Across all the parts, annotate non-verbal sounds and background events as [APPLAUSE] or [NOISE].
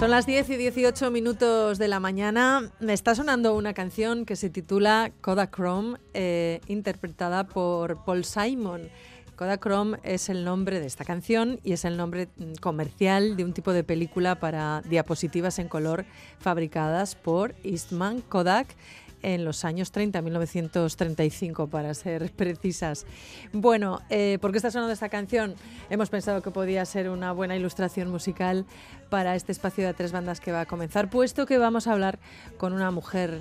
Son las 10 y 18 minutos de la mañana. Me está sonando una canción que se titula Kodachrome, eh, interpretada por Paul Simon. Kodachrome es el nombre de esta canción y es el nombre mm, comercial de un tipo de película para diapositivas en color fabricadas por Eastman Kodak en los años 30, 1935 para ser [LAUGHS] precisas. Bueno, eh, ¿por qué está sonando esta canción? Hemos pensado que podía ser una buena ilustración musical para este espacio de tres bandas que va a comenzar, puesto que vamos a hablar con una mujer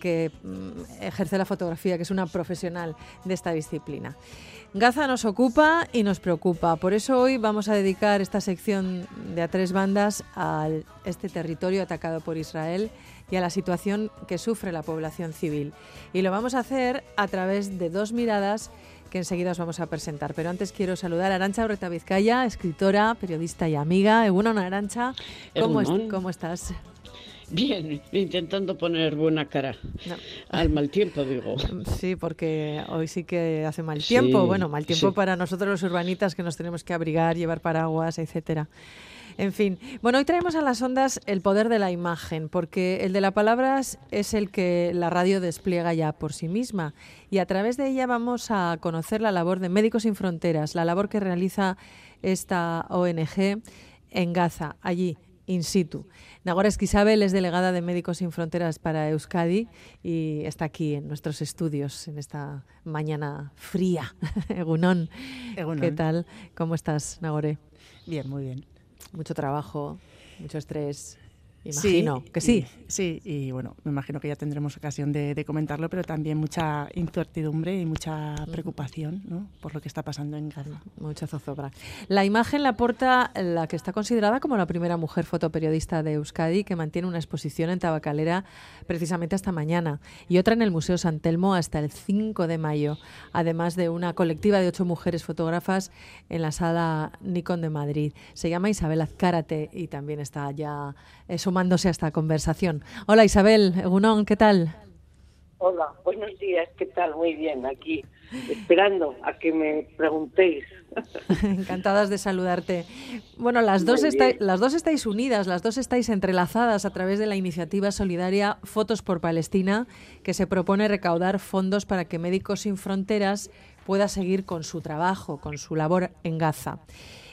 que mm, ejerce la fotografía, que es una profesional de esta disciplina. Gaza nos ocupa y nos preocupa. Por eso hoy vamos a dedicar esta sección de a tres bandas a este territorio atacado por Israel y a la situación que sufre la población civil. Y lo vamos a hacer a través de dos miradas que enseguida os vamos a presentar. Pero antes quiero saludar a Arancha Orreta Vizcaya, escritora, periodista y amiga. Egunon, Arancha, ¿cómo, ¿cómo estás? [LAUGHS] Bien, intentando poner buena cara al mal tiempo, digo. Sí, porque hoy sí que hace mal tiempo. bueno, mal tiempo para nosotros los urbanitas que nos tenemos que abrigar, llevar paraguas, etcétera. En fin, bueno, hoy traemos a las ondas el poder de la imagen, porque el de las palabras es el que la radio despliega ya por sí misma y a través de ella vamos a conocer la labor de Médicos Sin Fronteras, la labor que realiza esta ONG en Gaza, allí, in situ. Nagora Esquisabel es delegada de Médicos Sin Fronteras para Euskadi y está aquí en nuestros estudios en esta mañana fría. [LAUGHS] Egunón. ¿Qué tal? ¿Cómo estás, Nagore? Bien, muy bien mucho trabajo, mucho estrés. Imagino que sí. sí, y bueno, me imagino que ya tendremos ocasión de, comentarlo, pero también mucha incertidumbre y mucha preocupación ¿no? por lo que está pasando en Gaza. Mucha zozobra. La imagen la aporta la que está considerada como la primera mujer fotoperiodista de Euskadi, que mantiene una exposición en Tabacalera precisamente hasta mañana, y otra en el Museo San Telmo hasta el 5 de mayo, además de una colectiva de ocho mujeres fotógrafas en la sala Nikon de Madrid. Se llama Isabel Azcárate y también está ya sumándose a esta conversación. Hola Isabel, Egunon, ¿qué tal? Hola, buenos días, ¿qué tal? Muy bien, aquí esperando a que me preguntéis. [LAUGHS] Encantadas de saludarte. Bueno, las dos, estáis, las dos estáis unidas, las dos estáis entrelazadas a través de la iniciativa solidaria Fotos por Palestina, que se propone recaudar fondos para que Médicos Sin Fronteras pueda seguir con su trabajo, con su labor en Gaza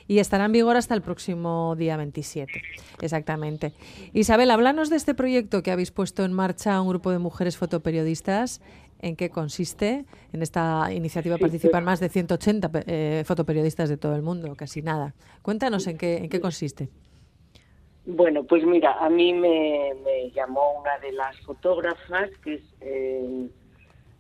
y estará en vigor hasta el próximo día 27. Exactamente. Isabel, háblanos de este proyecto que habéis puesto en marcha un grupo de mujeres fotoperiodistas. ¿En qué consiste? En esta iniciativa participan más de 180 eh, fotoperiodistas de todo el mundo, casi nada. Cuéntanos en qué, en qué consiste. Bueno, pues mira, a mí me, llamó una de las fotógrafas, que es eh,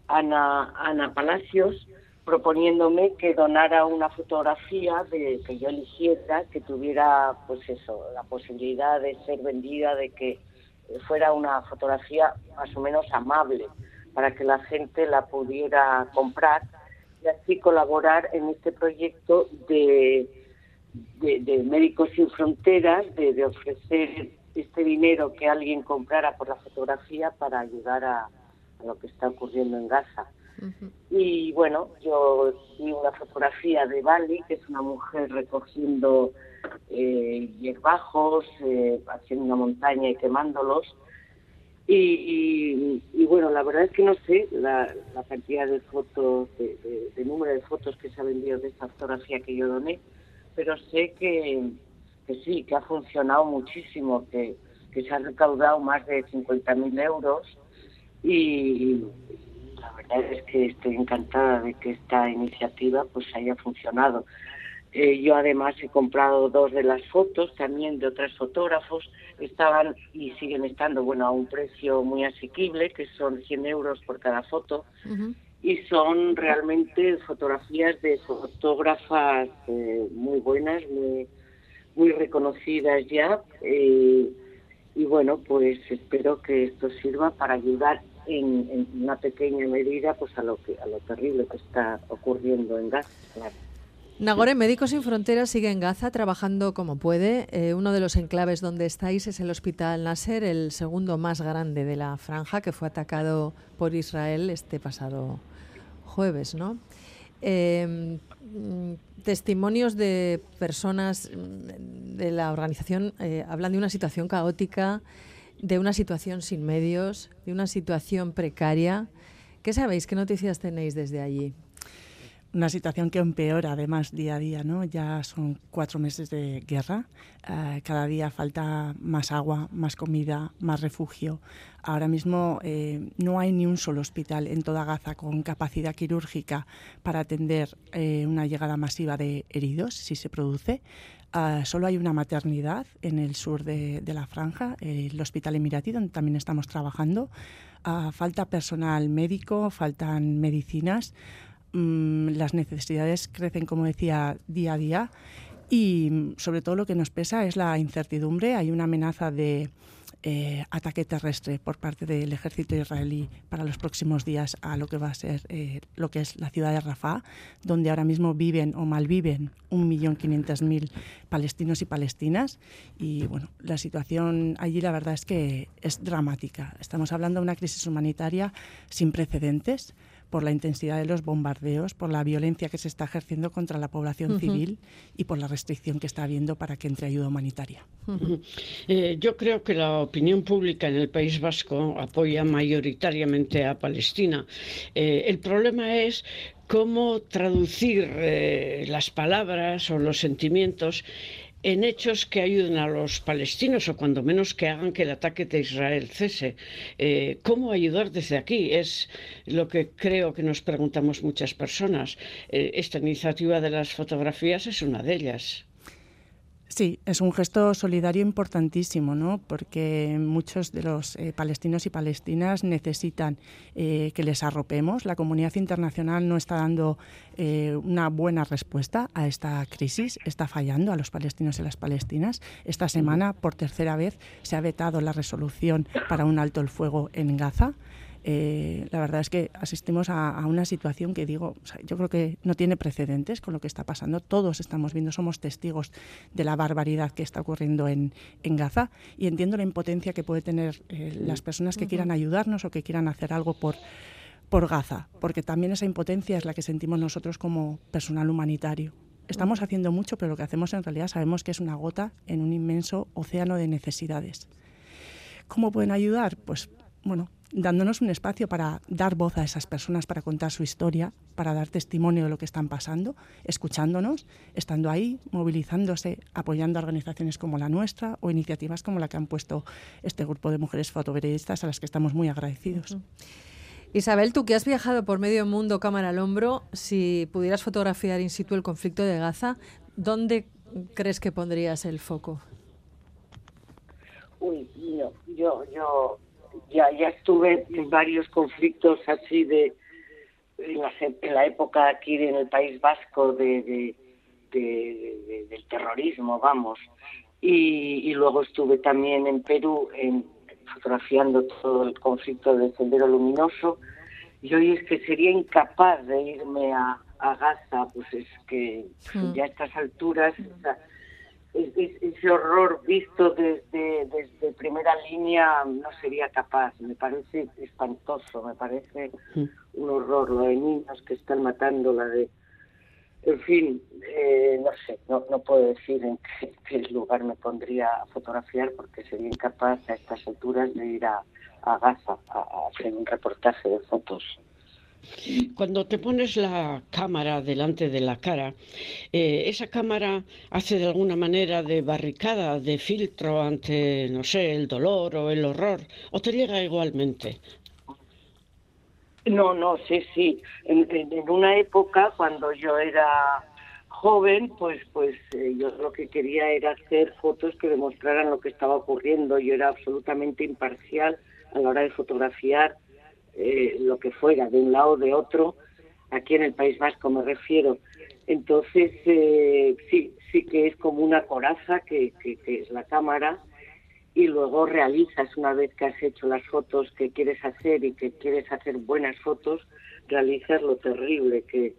Ana, Ana Palacios, proponiéndome que donara una fotografía de que yo eligiera que tuviera pues eso la posibilidad de ser vendida de que fuera una fotografía más o menos amable para que la gente la pudiera comprar y así colaborar en este proyecto de, de, Médicos Sin Fronteras, de, ofrecer este dinero que alguien comprara por la fotografía para ayudar a lo que está ocurriendo en Gaza. Y bueno, yo vi una fotografía de Bali, que es una mujer recogiendo eh, hierbajos, eh, haciendo una montaña y quemándolos. Y, bueno, la verdad es que no sé la, cantidad de fotos, de, número de fotos que se ha vendido de esta fotografía que yo doné, pero sé que, sí, que ha funcionado muchísimo, que, que se ha recaudado más de 50.000 euros y la verdad es que estoy encantada de que esta iniciativa pues haya funcionado. Eh, yo además he comprado dos de las fotos también de otros fotógrafos. Estaban y siguen estando, bueno, a un precio muy asequible, que son 100 euros por cada foto. Y son realmente fotografías de fotógrafas eh, muy buenas, muy, muy reconocidas ya. Eh, y bueno, pues espero que esto sirva para ayudar en, una pequeña medida pues a lo que a lo terrible que está ocurriendo en Gaza. Nagore, Médicos Sin Fronteras sigue en Gaza trabajando como puede. Eh, uno de los enclaves donde estáis es el Hospital Nasser, el segundo más grande de la franja, que fue atacado por Israel este pasado jueves, ¿no? Em, testimonios de personas de la organización eh, hablan de una situación caótica, de una situación sin medios, de una situación precaria. ¿Qué sabéis? ¿Qué noticias tenéis desde allí? Una situación que empeora además día a día, ¿no? Ya son cuatro meses de guerra, eh, cada día falta más agua, más comida, más refugio. Ahora mismo eh, no hay ni un solo hospital en toda Gaza con capacidad quirúrgica para atender eh, una llegada masiva de heridos, si se produce. solo hay una maternidad en el sur de, la franja, el Hospital Emiratí, donde también estamos trabajando. Ah, falta personal médico, faltan medicinas. Mm, las necesidades crecen, como decía, día a día y mm, sobre todo lo que nos pesa es la incertidumbre. Hay una amenaza de eh, ataque terrestre por parte del ejército israelí para los próximos días a lo que va a ser eh, lo que es la ciudad de Rafah, donde ahora mismo viven o malviven 1.500.000 palestinos y palestinas. Y bueno, la situación allí la verdad es que es dramática. Estamos hablando de una crisis humanitaria sin precedentes por la intensidad de los bombardeos, por la violencia que se está ejerciendo contra la población civil y por la restricción que está habiendo para que entre ayuda humanitaria. Eh, yo creo que la opinión pública en el País Vasco apoya mayoritariamente a Palestina. Eh, el problema es cómo traducir eh, las palabras o los sentimientos en hechos que ayuden a los palestinos o cuando menos que hagan que el ataque de Israel cese. Eh, ¿Cómo ayudar desde aquí? Es lo que creo que nos preguntamos muchas personas. Eh, esta iniciativa de las fotografías es una de ellas. Sí, es un gesto solidario importantísimo, ¿no? porque muchos de los eh, palestinos y palestinas necesitan eh, que les arropemos. La comunidad internacional no está dando eh, una buena respuesta a esta crisis, está fallando a los palestinos y las palestinas. Esta semana, por tercera vez, se ha vetado la resolución para un alto el fuego en Gaza. Eh, la verdad es que asistimos a, una situación que digo, yo creo que no tiene precedentes con lo que está pasando. Todos estamos viendo, somos testigos de la barbaridad que está ocurriendo en, Gaza y entiendo la impotencia que puede tener eh, las personas que quieran ayudarnos o que quieran hacer algo por, por Gaza, porque también esa impotencia es la que sentimos nosotros como personal humanitario. Estamos haciendo mucho, pero lo que hacemos en realidad sabemos que es una gota en un inmenso océano de necesidades. ¿Cómo pueden ayudar? Pues bueno, dándonos un espacio para dar voz a esas personas, para contar su historia, para dar testimonio de lo que están pasando, escuchándonos, estando ahí, movilizándose, apoyando a organizaciones como la nuestra o iniciativas como la que han puesto este grupo de mujeres fotoperiodistas a las que estamos muy agradecidos. Isabel, tú que has viajado por medio mundo cámara al hombro, si pudieras fotografiar in situ el conflicto de Gaza, ¿dónde crees que pondrías el foco? Uy, yo, yo ya, ya estuve en varios conflictos así de en la, época aquí en el País Vasco de, del terrorismo, vamos. Y, luego estuve también en Perú en, fotografiando todo el conflicto del Sendero Luminoso. Y hoy es que sería incapaz de irme a, Gaza, pues es que hmm. ya a estas alturas ese horror visto desde, desde primera línea no sería capaz. Me parece espantoso, me parece mm. un horror lo de niños que están matando, la de En fin, eh, no sé, no, no puedo decir en qué, [LAUGHS] lugar me pondría a fotografiar porque sería incapaz a estas alturas de ir a, a Gaza a, hacer un reportaje de fotos. Cuando te pones la cámara delante de la cara, eh, ¿esa cámara hace de alguna manera de barricada, de filtro ante, no sé, el dolor o el horror? ¿O te llega igualmente? No, no, sí, sí. En, una época, cuando yo era joven, pues, pues eh, yo lo que quería era hacer fotos que demostraran lo que estaba ocurriendo. Yo era absolutamente imparcial a la hora de fotografiar eh, lo que fuera, de un lado o de otro, aquí en el País Vasco me refiero. Entonces, eh, sí, sí que es como una coraza que, que es la cámara y luego realizas una vez que has hecho las fotos que quieres hacer y que quieres hacer buenas fotos, realizas lo terrible que,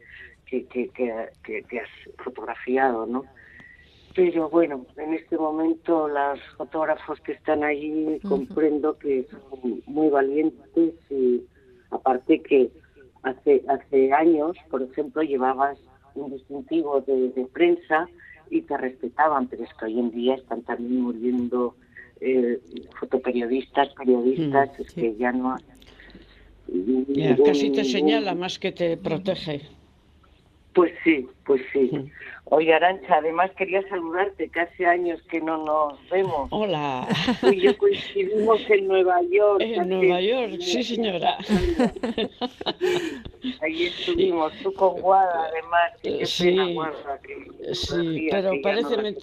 que, que, has fotografiado, ¿no? Pero bueno, en este momento los fotógrafos que están allí comprendo que son muy valientes y aparte que hace hace años, por ejemplo, llevabas un distintivo de, de prensa y te respetaban, pero es que hoy en día están también muriendo eh, fotoperiodistas, periodistas, mm, es que ya no Ya, casi te señala más que te protege. Pues sí, pues sí. Oye, Arancha, además quería saludarte, que hace años que no nos vemos. Hola. Tú y yo coincidimos en Nueva York. En Nueva York, sí, señora. [LAUGHS] Ahí estuvimos, tú con Guada, además. Que sí, sí pero parece,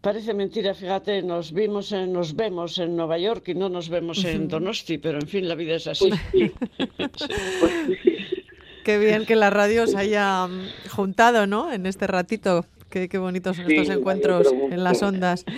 Parece mentira, fíjate, nos vimos en, nos vemos en Nueva York y no nos vemos en Donosti, pero en fin, la vida es así. [LAUGHS] Qué bien que la radio se haya mm, juntado, ¿no? En este ratito. Qué, bonitos son estos encuentros en las ondas. [LAUGHS]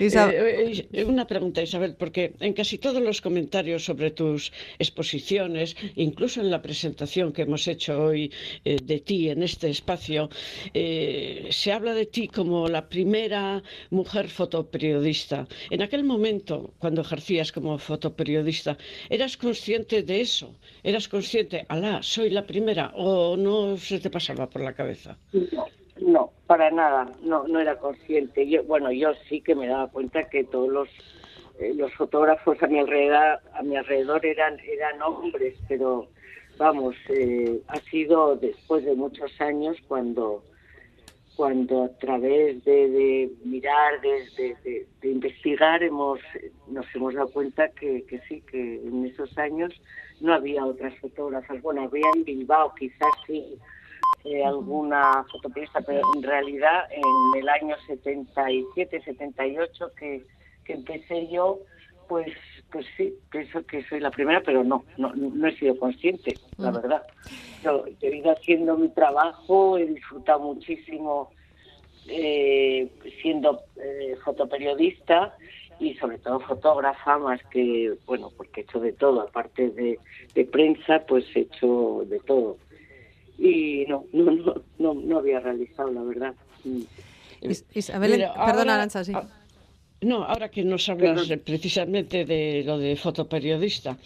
Eh, eh, una pregunta, Isabel, porque en casi todos los comentarios sobre tus exposiciones, incluso en la presentación que hemos hecho hoy eh, de ti en este espacio, se habla de ti como la primera mujer fotoperiodista. En aquel momento, cuando ejercías como fotoperiodista, ¿eras consciente de eso? ¿Eras consciente, alá, soy la primera? ¿O no se te pasaba por la cabeza? No, para nada, no, no era consciente. Yo, bueno, yo sí que me daba cuenta que todos los, eh, los fotógrafos a mi alrededor, a mi alrededor eran, eran hombres, pero vamos, eh, ha sido después de muchos años cuando, cuando a través de, mirar, de, de, investigar, hemos, nos hemos dado cuenta que, que sí, que en esos años no había otras fotógrafas. Bueno, había en Bilbao, quizás sí eh, alguna fotoperiodista, pero en realidad en el año 77, 78 que, que empecé yo, pues pues sí, pienso que soy la primera, pero no, no, no he sido consciente, la verdad. Yo he ido haciendo mi trabajo, he disfrutado muchísimo eh, siendo eh, fotoperiodista y sobre todo fotógrafa, más que, bueno, porque he hecho de todo, aparte de, de prensa, pues he hecho de todo y no, no, no, no, no había realizado, la verdad. Isabel, perdona, Aranza, sí. No, ahora que nos hablas precisamente de lo de fotoperiodista,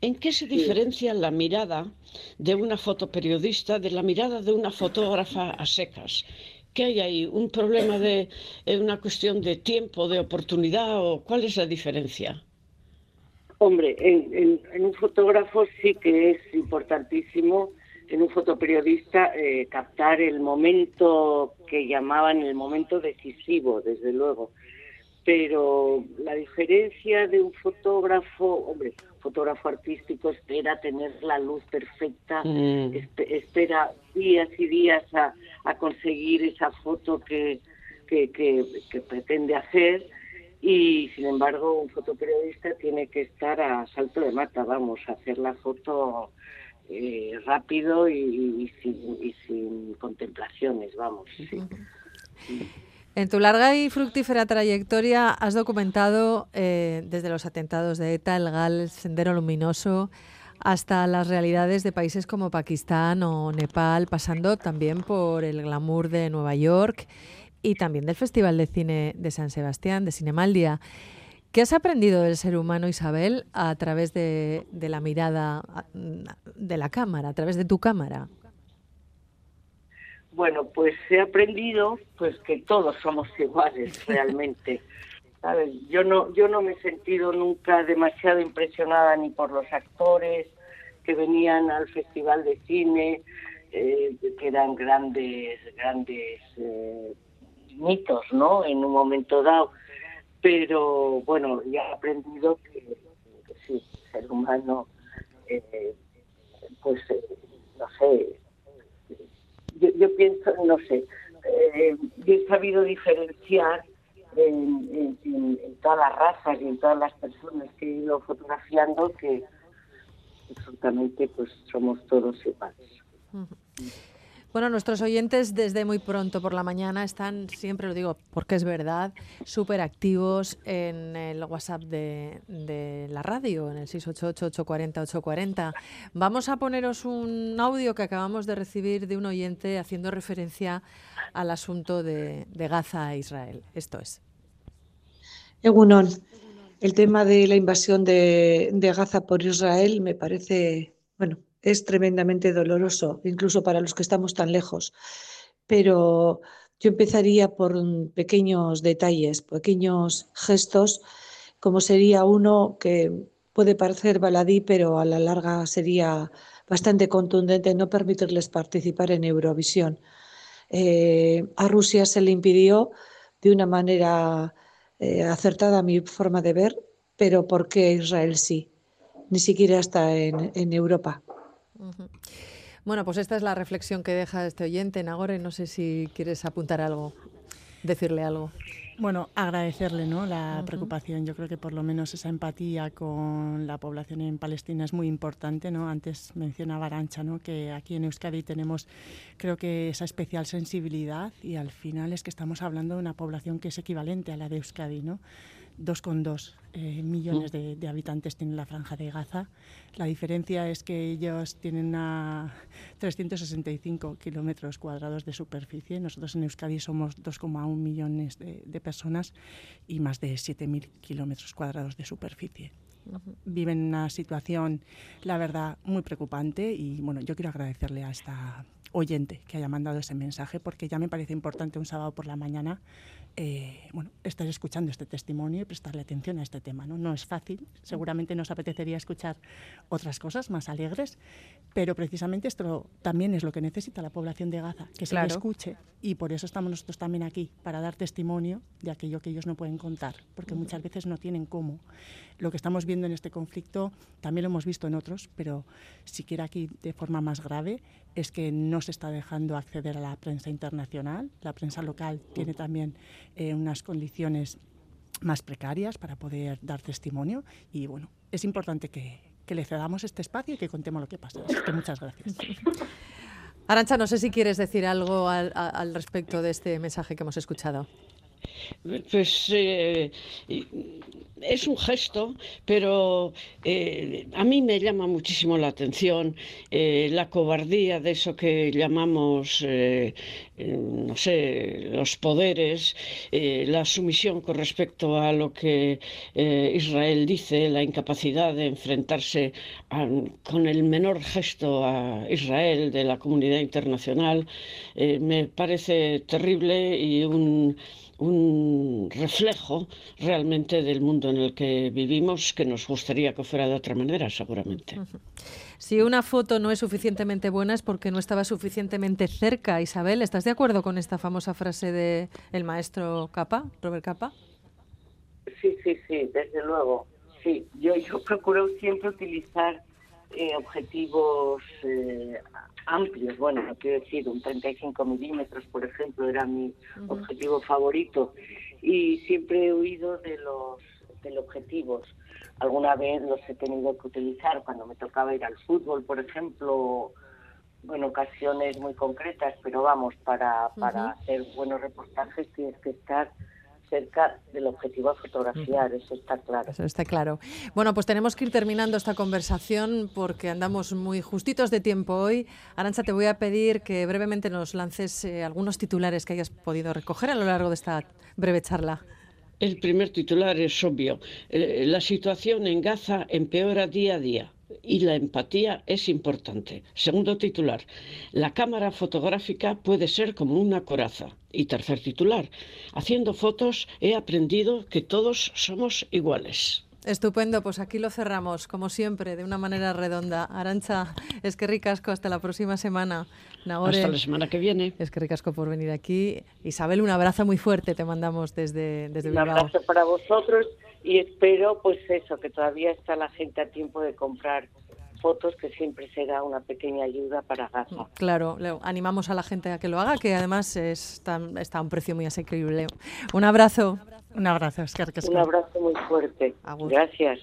¿en qué se diferencia la mirada de una fotoperiodista de la mirada de una fotógrafa a secas? ¿Qué hay ahí? ¿Un problema de eh, una cuestión de tiempo, de oportunidad o cuál es la diferencia? Hombre, en, en un fotógrafo sí que es importantísimo en un fotoperiodista eh, captar el momento que llamaban el momento decisivo, desde luego. Pero la diferencia de un fotógrafo, hombre, fotógrafo artístico espera tener la luz perfecta, mm. espera días y días a, conseguir esa foto que, que, que pretende hacer y sin embargo un fotoperiodista tiene que estar a salto de mata, vamos, a hacer la foto eh, rápido y, sin, contemplaciones, vamos. En tu larga y fructífera trayectoria has documentado eh, desde los atentados de ETA, el GAL, el Sendero Luminoso, hasta las realidades de países como Pakistán o Nepal, pasando también por el glamour de Nueva York y también del Festival de Cine de San Sebastián, de Cinemaldia. ¿Qué has aprendido del ser humano, Isabel, a través de, la mirada de la cámara, a través de tu cámara? bueno, pues he aprendido pues que todos somos iguales realmente. ¿Sabes? Yo no yo no me he sentido nunca demasiado impresionada ni por los actores que venían al festival de cine, eh, que eran grandes grandes eh, mitos, ¿no? En un momento dado. Pero bueno, ya he aprendido que, sí, ser humano, eh, pues no sé, yo, pienso, no sé, eh, yo he sabido diferenciar en, todas las razas y en todas las personas que he ido fotografiando que absolutamente pues somos todos iguales. Bueno, nuestros oyentes desde muy pronto por la mañana están, siempre lo digo porque es verdad, súper activos en el WhatsApp de, la radio, en el 688-840-840. Vamos a poneros un audio que acabamos de recibir de un oyente haciendo referencia al asunto de, Gaza e Israel. Esto es. Egunon, el tema de la invasión de, de Gaza por Israel me parece, bueno, es tremendamente doloroso, incluso para los que estamos tan lejos. Pero yo empezaría por pequeños detalles, pequeños gestos, como sería uno que puede parecer baladí, pero a la larga sería bastante contundente no permitirles participar en Eurovisión. Eh, a Rusia se le impidió de una manera eh, acertada a mi forma de ver, pero ¿por qué Israel sí? Ni siquiera está en Europa. Bueno, pues esta es la reflexión que deja este oyente. Nagore, no sé si quieres apuntar algo, decirle algo. Bueno, agradecerle ¿no? la preocupación. Yo creo que por lo menos esa empatía con la población en Palestina es muy importante. ¿no? Antes mencionaba Arancha ¿no? que aquí en Euskadi tenemos, creo que, esa especial sensibilidad y al final es que estamos hablando de una población que es equivalente a la de Euskadi. ¿no? 2,2 eh, millones de, habitantes tiene la franja de Gaza. La diferencia es que ellos tienen a 365 kilómetros cuadrados de superficie. Nosotros en Euskadi somos 2,1 millones de, personas y más de 7.000 kilómetros cuadrados de superficie. Viven una situación, la verdad, muy preocupante y bueno, yo quiero agradecerle a esta oyente que haya mandado ese mensaje porque ya me parece importante un sábado por la mañana eh, bueno, estar escuchando este testimonio y prestarle atención a este tema. ¿no? no es fácil, seguramente nos apetecería escuchar otras cosas más alegres, pero precisamente esto también es lo que necesita la población de Gaza, que se le escuche y por eso estamos nosotros también aquí, para dar testimonio de aquello que ellos no pueden contar, porque muchas veces no tienen cómo. Lo que estamos viendo en este conflicto también lo hemos visto en otros, pero siquiera aquí de forma más grave es que no se está dejando acceder a la prensa internacional. La prensa local tiene también eh, unas condiciones más precarias para poder dar testimonio y bueno, es importante que, le cedamos este espacio y que contemos lo que pasa. Así que muchas gracias. Arancha, no sé si quieres decir algo al, respecto de este mensaje que hemos escuchado. Pues eh, es un gesto, pero eh, a mí me llama muchísimo la atención eh, la cobardía de eso que llamamos, eh, no sé, los poderes, la sumisión con respecto a lo que Israel dice, la incapacidad de enfrentarse con el menor gesto a Israel de la comunidad internacional. me parece terrible y un un reflejo realmente del mundo en el que vivimos que nos gustaría que fuera de otra manera, seguramente. Si una foto no es suficientemente buena es porque no estaba suficientemente cerca. Isabel, ¿estás de acuerdo con esta famosa frase de el maestro Capa, Robert Capa? Sí, sí, sí, desde luego. Sí, yo, yo procuro siempre utilizar eh, objetivos eh, amplios. Bueno, no quiero decir, un 35 milímetros, por ejemplo, era mi objetivo favorito. Y siempre he huido de los objetivos. Alguna vez los he tenido que utilizar cuando me tocaba ir al fútbol, por ejemplo, en ocasiones muy concretas, pero vamos, para, para hacer buenos reportajes tienes que estar cerca del objetivo a fotografiar, eso está claro. Eso está claro. Bueno, pues tenemos que ir terminando esta conversación porque andamos muy justitos de tiempo hoy. Arancha, te voy a pedir que brevemente nos lances eh, algunos titulares que hayas podido recoger a lo largo de esta breve charla. El primer titular es obvio. Eh, la situación en Gaza empeora día a día y la empatía es importante. Segundo titular, la cámara fotográfica puede ser como una coraza. Y tercer titular, haciendo fotos he aprendido que todos somos iguales. Estupendo, pues aquí lo cerramos, como siempre, de una manera redonda. Arancha, es que ricasco, hasta la próxima semana. hasta la semana que viene. Es que ricasco por venir aquí. Isabel, un abrazo muy fuerte te mandamos desde, desde Bilbao. Un abrazo para vosotros y espero, pues eso, que todavía está la gente a tiempo de comprar fotos, que siempre será una pequeña ayuda para Gaza. Claro, animamos a la gente a que lo haga, que además está, está a un precio muy asequible. Un abrazo. Un abrazo, Un abrazo muy fuerte. Gracias.